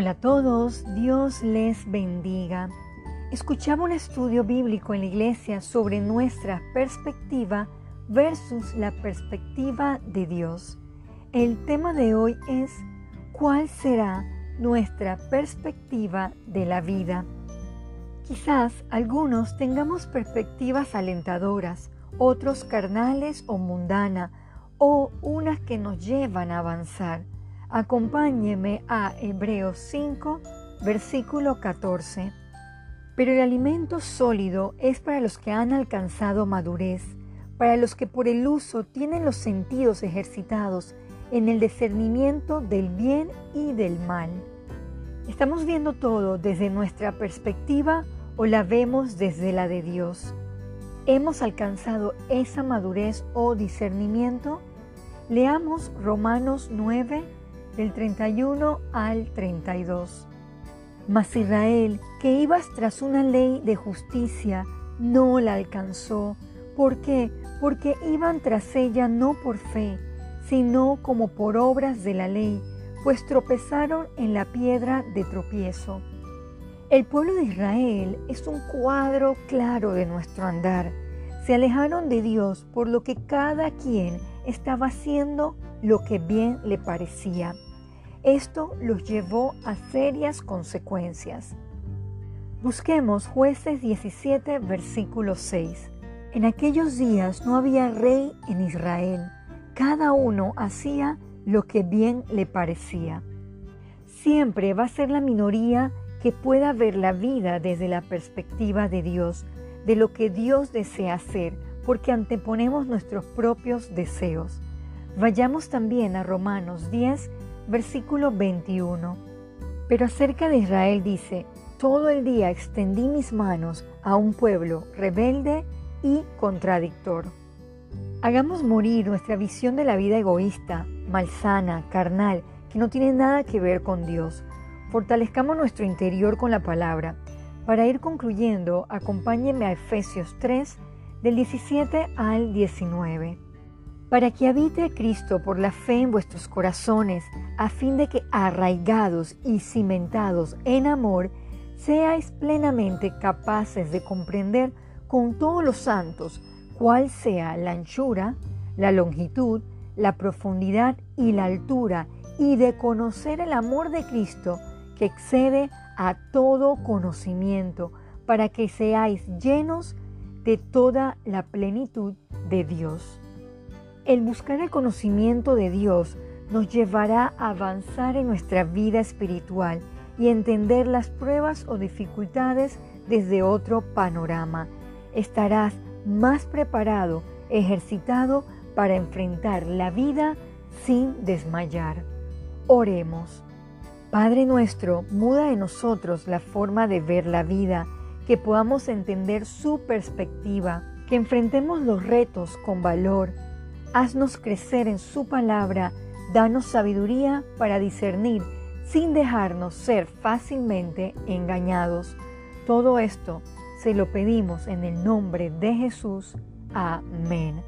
Hola a todos, Dios les bendiga. Escuchaba un estudio bíblico en la iglesia sobre nuestra perspectiva versus la perspectiva de Dios. El tema de hoy es ¿cuál será nuestra perspectiva de la vida? Quizás algunos tengamos perspectivas alentadoras, otros carnales o mundana, o unas que nos llevan a avanzar. Acompáñeme a Hebreos 5, versículo 14. Pero el alimento sólido es para los que han alcanzado madurez, para los que por el uso tienen los sentidos ejercitados en el discernimiento del bien y del mal. ¿Estamos viendo todo desde nuestra perspectiva o la vemos desde la de Dios? ¿Hemos alcanzado esa madurez o discernimiento? Leamos Romanos 9, del 31 al 32. Mas Israel, que ibas tras una ley de justicia, no la alcanzó. ¿Por qué? Porque iban tras ella no por fe, sino como por obras de la ley, pues tropezaron en la piedra de tropiezo. El pueblo de Israel es un cuadro claro de nuestro andar. Se alejaron de Dios por lo que cada quien estaba haciendo lo que bien le parecía. Esto los llevó a serias consecuencias. Busquemos jueces 17, versículo 6. En aquellos días no había rey en Israel. Cada uno hacía lo que bien le parecía. Siempre va a ser la minoría que pueda ver la vida desde la perspectiva de Dios, de lo que Dios desea hacer, porque anteponemos nuestros propios deseos. Vayamos también a Romanos 10, versículo 21. Pero acerca de Israel dice, todo el día extendí mis manos a un pueblo rebelde y contradictor. Hagamos morir nuestra visión de la vida egoísta, malsana, carnal, que no tiene nada que ver con Dios. Fortalezcamos nuestro interior con la palabra. Para ir concluyendo, acompáñenme a Efesios 3, del 17 al 19 para que habite Cristo por la fe en vuestros corazones, a fin de que arraigados y cimentados en amor, seáis plenamente capaces de comprender con todos los santos cuál sea la anchura, la longitud, la profundidad y la altura, y de conocer el amor de Cristo que excede a todo conocimiento, para que seáis llenos de toda la plenitud de Dios. El buscar el conocimiento de Dios nos llevará a avanzar en nuestra vida espiritual y entender las pruebas o dificultades desde otro panorama. Estarás más preparado, ejercitado para enfrentar la vida sin desmayar. Oremos. Padre nuestro, muda en nosotros la forma de ver la vida, que podamos entender su perspectiva, que enfrentemos los retos con valor, Haznos crecer en su palabra, danos sabiduría para discernir sin dejarnos ser fácilmente engañados. Todo esto se lo pedimos en el nombre de Jesús. Amén.